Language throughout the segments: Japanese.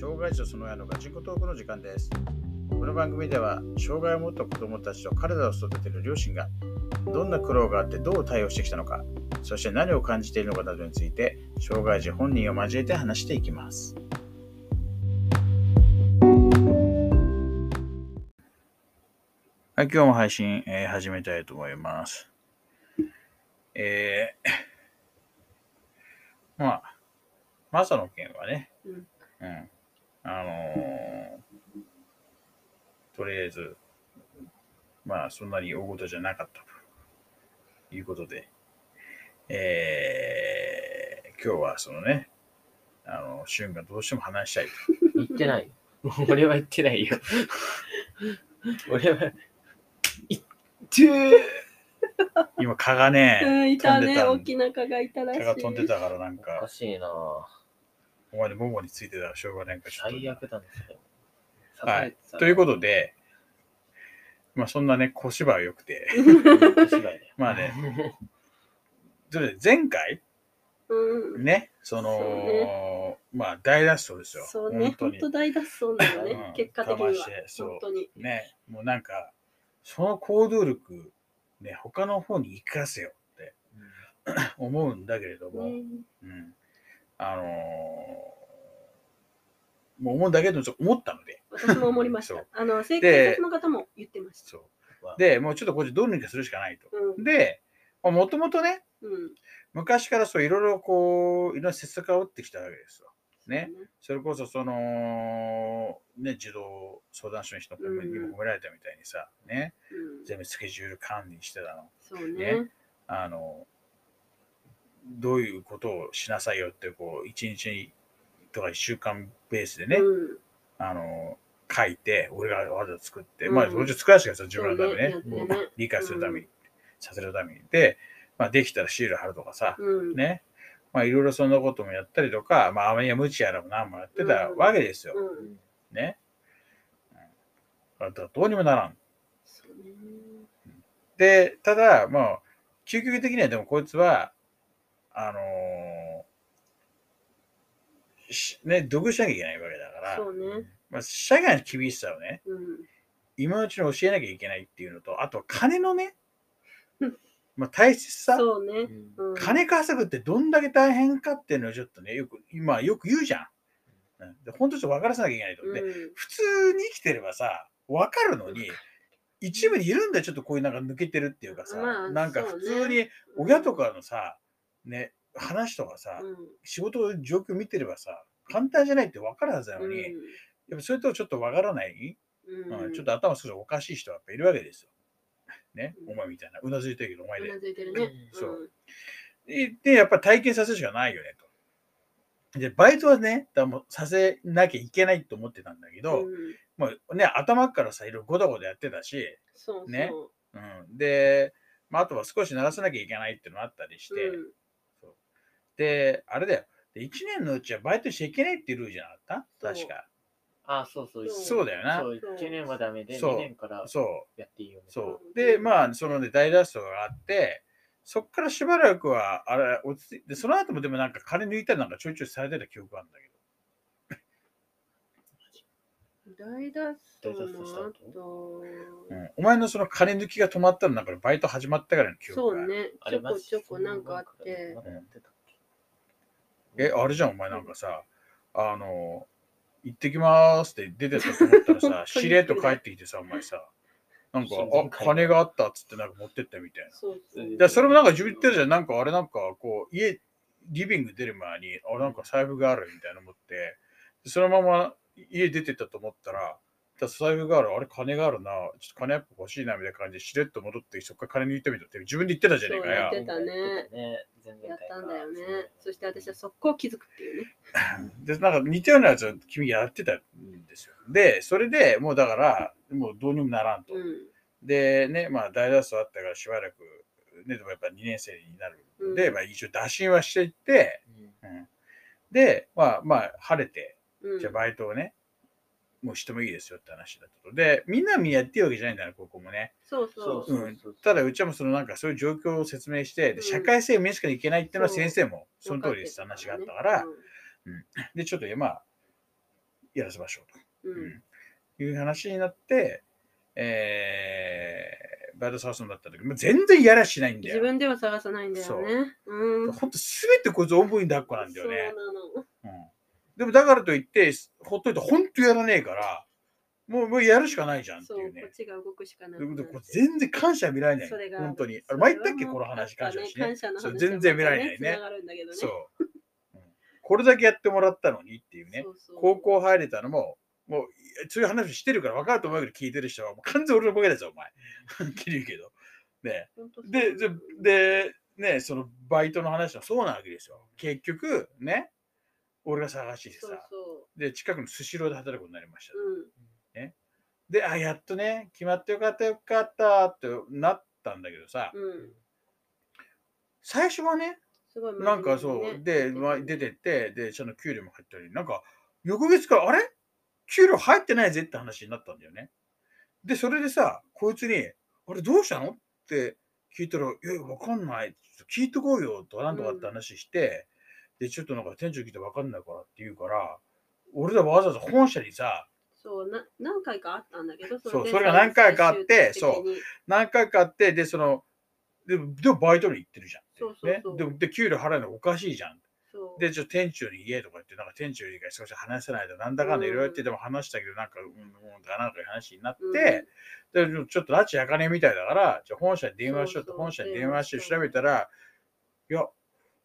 障害児とその親のガチンコトークの時間です。この番組では、障害を持った子供たちと彼らを育てている両親が、どんな苦労があってどう対応してきたのか、そして何を感じているのかなどについて、障害児本人を交えて話していきます。はい、今日も配信、えー始めたいと思います。えー、まあ、マサの件はね、うんうん、あのーとりあえず、まあ、そんなに大事じゃなかったということで、えー、今日はそのね、あの、シュンがどうしても話したいと。言ってないよ。俺は言ってないよ。俺は、言って今、蚊がね、うん、いたね。飛んでた大きな蚊がいたらしい。蚊が飛んでたからなんおかか、しいなぁ。お前でももについてたらしょうがないからちょっと最悪だね、それ。はい。ということで、まあそんなね、小芝居良くて。まあね、それで前回、うん。ね、その、そうまあ大脱走ですよ。そうね。本当に本当。大脱走なのねうん。結果的には本当に。ね、もうなんか、その行動力、ね、他の方に生かせよって 思うんだけれども、ねうん。あのーもう思うんだけど、思ったので、私も思いました。あの、警で察の方も言ってました。そう。で、もうちょっとこれどうにかするしかないと。うん。で、もともとね、うん。昔からそういろいろこう、いろんな施策が打ってきたわけですよ。ね。それこそその、ね、児童相談所の人にもうん褒められたみたいにさ、ね、うん。全部スケジュール管理してたの。そうね。あの、どういうことをしなさいよって、こう、一日とか一週間ベースでね、うん。あの、書いて、俺がわざと作って、うんまあ、それじゃ作らせてください、自分のためにね。ねね理解するために、させるために。で、まあ、できたらシール貼るとかさ、うん。ね。まあ、いろいろそんなこともやったりとか、まあ、あまりや無知やらも何もやってたわけですよ。うん。ね。うん、だからどうにもならん。で、ただ、まあ、究極的にはでもこいつは、あのーしね、独しなきゃいけないわけだから、そうね。まあ、社外の厳しさをね、うん。今のうちに教えなきゃいけないっていうのと、あと金のねうん、まあ、大切さ、そうね。うん。金稼ぐってどんだけ大変かっていうのをちょっとね、よく、今よく言うじゃん。うんで本当ちょっと分からせなきゃいけないと。で、うん。普通に生きてればさ、分かるのに、一部にいるんだよ、ちょっとこういうなんか抜けてるっていうかさ、まあなんか普通に親とかのさ、ね、話とかさ、うん。仕事の状況見てればさ、簡単じゃないって分かるはずなのに、やっぱそれとちょっと分からない、うん。うんうんちょっと頭少しおかしい人がやっぱいるわけですよ。ね、うんお前みたいな。うなずいてるけど、お前でうな。ずいてるね。そうで、でやっぱ体験させるしかないよねと。で、バイトはね、だもうさせなきゃいけないと思ってたんだけうん。ど、うんもうね、頭からさ、いろいろごだごだやってたし、そうそう。ねうん、で、まあ、あとは少し鳴らさなきゃいけないっていうのもあったりして、うんあれだよ。で、1年のうちはバイトしちゃいけないっていうルールじゃなかった？確か。あ、そうそう。そうだよなそう、1年はダメで、そう2年からそう。やっていいよね。そう。で、まあ、そのね、大脱走があって、そっからしばらくは、あれ、落ち着いて、その後もでもなんか金抜いたりなんかちょいちょいされてた記憶があるんだけど。大脱走の大脱走した後、うん、お前のその金抜きが止まったのなんかバイト始まったからいの記憶がある。そうね、ちょこちょこなんかあってえ、あれじゃん、お前なんかさ、あの、行ってきまーすって出てったと思ったらさ、しれっと帰ってきてさ、お前さ、なんか、あ、金があったっつってなんか持ってったみたいな。で、それもなんか自分言ってるじゃん、なんかあれなんかこう、家、リビング出る前に、あ、なんか財布があるみたいなの持って、でそのまま家出てったと思ったら、だ財布がある、あれ金があるな、ちょっと金やっぱ欲しいなみたいな感じでしれっと戻って、そっから金抜いてみたって自分で言ってたじゃねえかよそうやって。たねやってたんだよね。そして私は速攻気づくっていうね。で、なんか似たようなやつを君やってたんですよ。で、それでもうだから、もうどうにもならんと。うん。で、ね、まあ大脱走あったからしばらく、ね、でもやっぱ2年生になるんで、うんまあ一応打診はしていって、うんうんで、まあまあ晴れて、うんじゃあバイトをね、もうしてもいいですよって話だったと。で、みんなみんなやってるわけじゃないんだよ、ここもね。そうそう。そううんただ、うちはもうそのなんかそういう状況を説明して、でうん社会性を見せなきゃいけないっていうのは先生もその通りですって話があったから、で、ちょっとまあ、やらせましょうと。うん。いう話になって、えー、バイト探すんだった時、もう全然やらしないんだよ。自分では探さないんだよね。うん。ほんとすべてこいつおんぶに抱っこなんだよね。そうなの。うん、でもだからといって、ほっといてほんとやらねえから、もうもうやるしかないじゃんっていうねこっ。ちが動くしかない。全然感謝見られないそれ。が本当に。あそれ前言ったっけこの話、感謝しねね感。謝の話そう全然見られないねねそう、うんこれだけやってもらったのにっていうね。そうそう高校入れたのも、もうそういう話してるから分かると思うけど聞いてる人はもう完全に俺のボケだぞ、お前。はっきり言うけど。ね。で、でね、そのバイトの話はそうなわけですよ。結局、ね、俺が探してさ、そで、近くのスシローで働くことになりましたう。。うん。で、あ、やっとね、決まってよかったよかったってなったんだけどさ、うん。最初はね、なんかそう、で、まあ、て出てって、で、その給料も入ったり、なんか、翌月から、あれ？給料入ってないぜって話になったんだよね。で、それでさ、こいつに、あれどうしたの？って聞いたら、いや、わかんない。聞いとこうよとか、なんとかって話して、で、ちょっとなんか店長聞いてわかんないからって言うから、俺らわざわざ本社にさ、そうな、何回かあったんだけど、そうでそれが何回かあって最終的に。何回かあって、で、その、でも、でもバイトに行ってるじゃん。そうそうそう。ね、でも、で、給料払うのおかしいじゃん。そう。で、ちょっと店長に言えとか言って、なんか店長に少し話せないと、なんだかんだいろいろ言ってても話したけど、なんか、うん、うん、なんかいう話になって、で、ちょっと拉致開かねえみたいだから、じゃあ本社に電話しようと、そうそう本社に電話して調べたら、いや、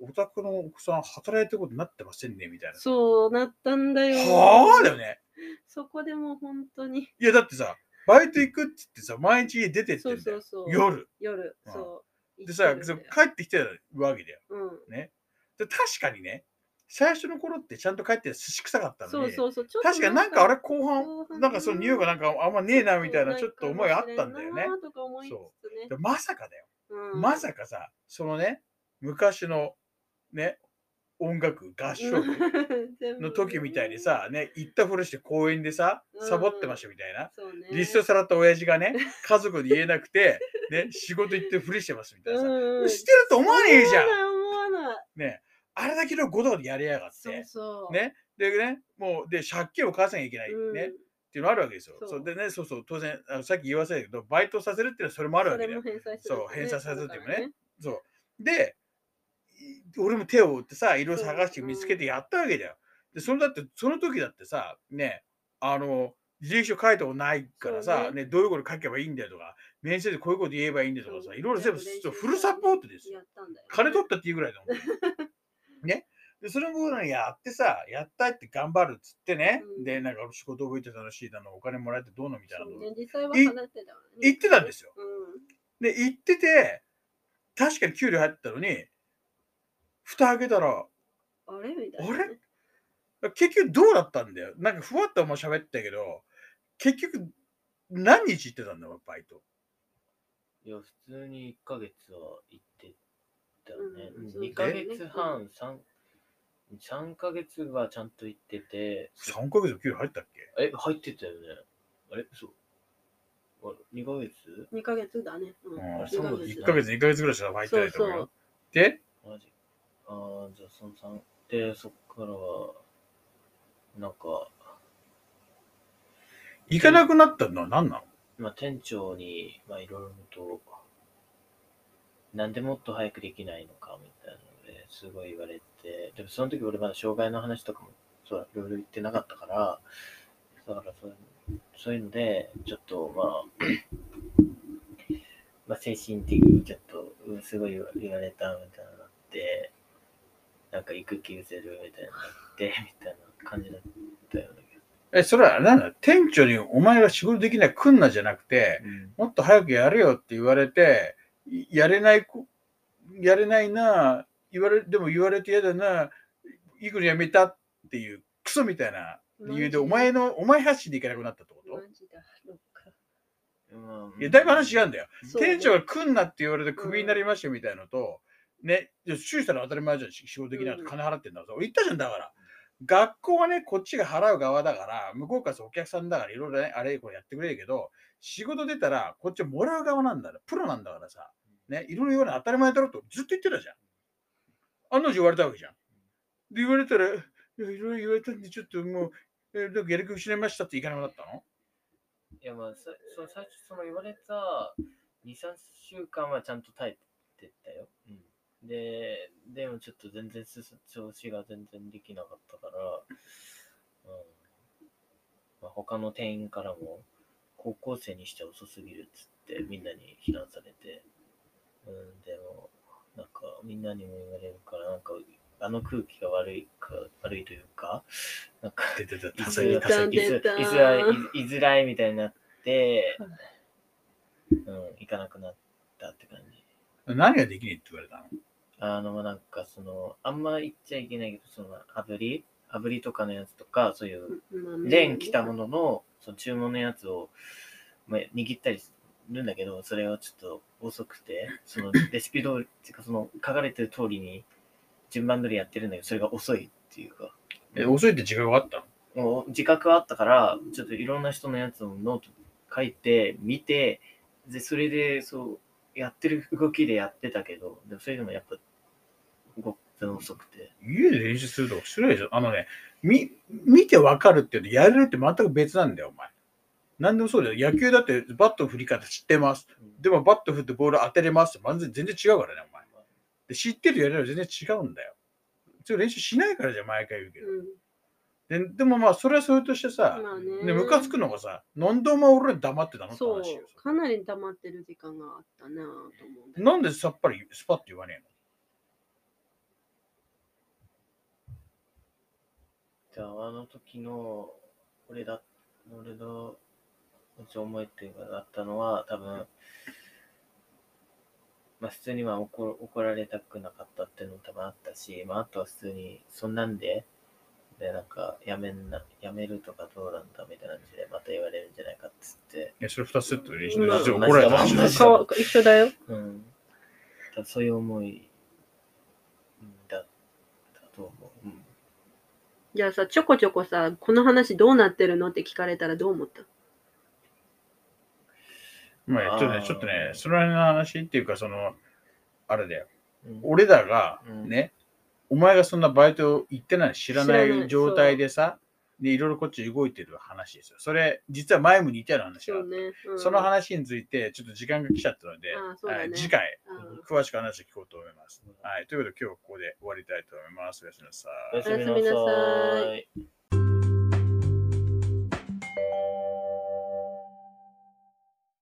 お宅の奥さん働いてることになってませんね、みたいな。そうなったんだよ。はあだよね。そこでもう本当に。いや、だってさ、バイト行くって言ってさ、毎日家出てってそう。そうそう。夜。夜。うんそう。でさ、帰ってきてるわけだよ。うん。ね。で、確かにね、最初の頃ってちゃんと帰って寿司臭かったのに、そうそうそう。確かになんかあれ後後半、半なんかその匂いがなんかあんまねえなみたいなちょっと思いあったんだよね。なとか思いつつね。でまさかだよ。うんまさかさ、そのね、昔のね、音楽、合唱の時みたいに、さ、ね、行ったふりして公園でさ、うんサボってましたみたいな。リストさらった親父がね、家族に言えなくて、ね、仕事行ってふりしてますみたいなさ。うんしてると思わねえじゃん。ね、あれだけのことでやりやがって。そう。ね、でね、もう、で、借金を返さなきゃいけない。うんね。っていうのあるわけですよ。そうでね、そうそう、当然、あのさっき言わせたけど、バイトさせるっていうのはそれもあるわけだよそれも。返済する、そう返済させるっていうのねそう。で、い俺も手を打ってさ、いろいろ探して見つけてやったわけだよ。で、そのだって、その時だってさ、ね、あの、履歴書書いたことないからさ、そうねどういうこと書けばいいんだよとか、面接でこういうこと言えばいいんだよとかさ、いろいろ全部フルサポートですよ。やったんだよ、金取ったっていうぐらいだもん。ね。で、それもやってさ、やったって頑張るっつってね、うんで、なんか仕事覚えて楽しいだの、お金もらえてどうのみたいなのね、実際は離れてたわね。言ってたんですよ。うん。で、行ってて、確かに給料入ってたのに、蓋開けたら、あれ？みたいな、ね。あれ？結局どうだったんだよ。なんかふわっとも喋ったけど、結局何日行ってたんだよ、バイト。いや、普通に1ヶ月は行ってたよね。うん2ヶ月半、3、3ヶ月はちゃんと行ってて、3ヶ月の給料入ったっけ？え、入ってたよね。あれ？そう。あれ ?2 ヶ月？2ヶ月だね。うん。うん二ヶ1月ヶ月、2ヶ月ぐらいしか入ってないと思うよ。で、マジああ、じゃあその3、で、そっからは、なんか、行かなくなったの？は何なのまあ店長に、まあいろいろと、なんでもっと早くできないのかみたいなのですごい言われて、でもその時俺まだ障害の話とかも、そう、いろいろ言ってなかったから、だからそういうそういうので、ちょっとまあ、まあ精神的にちょっと、うんすごい言わ言われたみたいなのがあって、なんか育休せるみたいになって、みたいな感じだったよね。え、それは何だ？店長にお前が仕事できない来んなじゃなくて、もっと早くやれよって言われて、いやれないこ、やれないな、言われ、でも言われて嫌だな、いくら辞めたっていうクソみたいな理由で、お前の、お前発信でいけなくなったってこと？いや、だいぶ話違うんだよ。店長が来んなって言われてクビになりましたみたいのと、ね、いや注意したら当たり前じゃん、仕事できないと金払ってんだから。俺言ったじゃん、だから。学校はね、こっちが払う側だから、向こうからお客さんだから、いろいろね、あれこれやってくれるけど、仕事出たら、こっちはもらう側なんだよ。プロなんだからさ。ね、いろいろ言われ当たり前だろとずっと言ってたじゃん。案の定言われたわけじゃん。で、言われたら、いや、いろいろ言われたんで、ちょっともう、え、で、下力失いましたって行かなくなったの？いやまあさその最初その言われた2、3週間はちゃんと耐えてたよ。うん、で、でもちょっと全然す調子が全然できなかったから、うんまあ、他の店員からも高校生にしては遅すぎるっつってみんなに非難されて、うん、でもなんかみんなにも言われるからなんかあの空気が悪いか悪いというか、なんか出てた、い多彩いづらいいづらいみたいになって、うん、行かなくなったって感じ。何ができねえって言われたのあの、なんかその、あんま言っちゃいけないけど、その、炙り炙りとかのやつとか、そういう、まあレーン来たものの、その注文のやつを、まあ、握ったりするんだけど、それはちょっと遅くて、その レシピ通り、っていうかその書かれてる通りに順番通りやってるんだけど、それが遅いっていうか、え、遅いって時間があったの？もう自覚はあったから、ちょっといろんな人のやつをノート書いて、見て、で、それで、そう、やってる動きでやってたけど、でもそれでもやっぱ、動くの遅くて。家で練習するとか失礼でしょ？あのね、み、見てわかるっていうのやれるって全く別なんだよ、お前。なんでもそうだよ。野球だってバットの振り方知ってます。でもバット振ってボール当てれますって全然全然違うからね、お前。で知ってるやれる全然違うんだよ。それ練習しないからじゃん毎回言うけど。うんででもまあ、それはそれとしてさ、まあねね、ムカつくのがさ、なんでお前俺ら黙ってたの？ってそう話よ。、かなり溜まってる時間があったなぁと思うなんでさっぱりスパッと言わねじゃあ、あの時の、俺だ、俺の、思いっていうか、だったのは、多分、まあ普通には怒怒られたくなかったっていうのも多分あったし、まああとは普通に、そんなんで、で、なんか、やめんな、やめるとかどうなんだみたいな感じで、また言われるんじゃないかっつって、いや、それ2つセットで練習まあで怒られた話だ同じだかわ一緒だよ。うん。だそういう思いうんだったと思う。うんじゃあさ、ちょこちょこさ、この話どうなってるのって聞かれたらどう思った？まあ、ちょっとね、ちょっとね、その辺の話っていうか、その、あれだよ。うん。俺らがうん。ね、お前がそんなバイト行ってないの知らない。状態でさ、で、いろいろこっち動いてる話ですよ。それ、実は前も似たような話があってそうね。うんその話について、ちょっと時間が来ちゃったので、ねはい次回、うん詳しく話を聞こうと思います。はい。ということで、今日はここで終わりたいと思います。おやすみなさいおや。すみなさい。